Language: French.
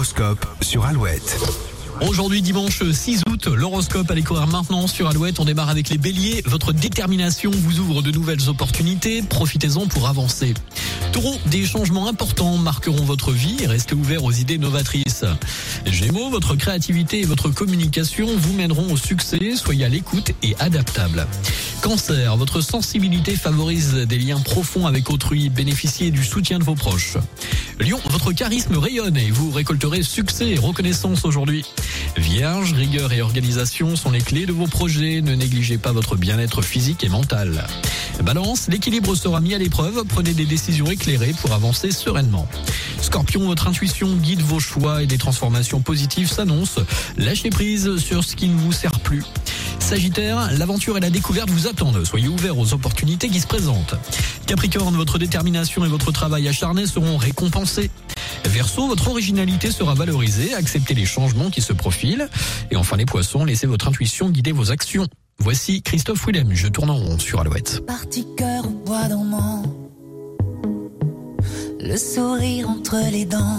L'horoscope sur Alouette. Aujourd'hui dimanche 6 août, l'horoscope à découvrir maintenant sur Alouette. On démarre avec les béliers. Votre détermination vous ouvre de nouvelles opportunités. Profitez-en pour avancer. Taureau, des changements importants marqueront votre vie. Restez ouvert aux idées novatrices. Gémeaux, votre créativité et votre communication vous mèneront au succès. Soyez à l'écoute et adaptable. Cancer, votre sensibilité favorise des liens profonds avec autrui. Bénéficiez du soutien de vos proches. Lion, votre charisme rayonne et vous récolterez succès et reconnaissance aujourd'hui. Vierge, rigueur et organisation sont les clés de vos projets. Ne négligez pas votre bien-être physique et mental. Balance, l'équilibre sera mis à l'épreuve. Prenez des décisions éclairées pour avancer sereinement. Scorpion, votre intuition guide vos choix et des transformations positives s'annoncent. Lâchez prise sur ce qui ne vous sert plus. Sagittaire, l'aventure et la découverte vous attendent. Soyez ouvert aux opportunités qui se présentent. Capricorne, votre détermination et votre travail acharné seront récompensés. Verseau, votre originalité sera valorisée. Acceptez les changements qui se profilent. Et enfin les poissons, laissez votre intuition guider vos actions. Voici Christophe Willem, je tourne en rond sur Alouette. Parti cœur au bois dormant, le sourire entre les dents.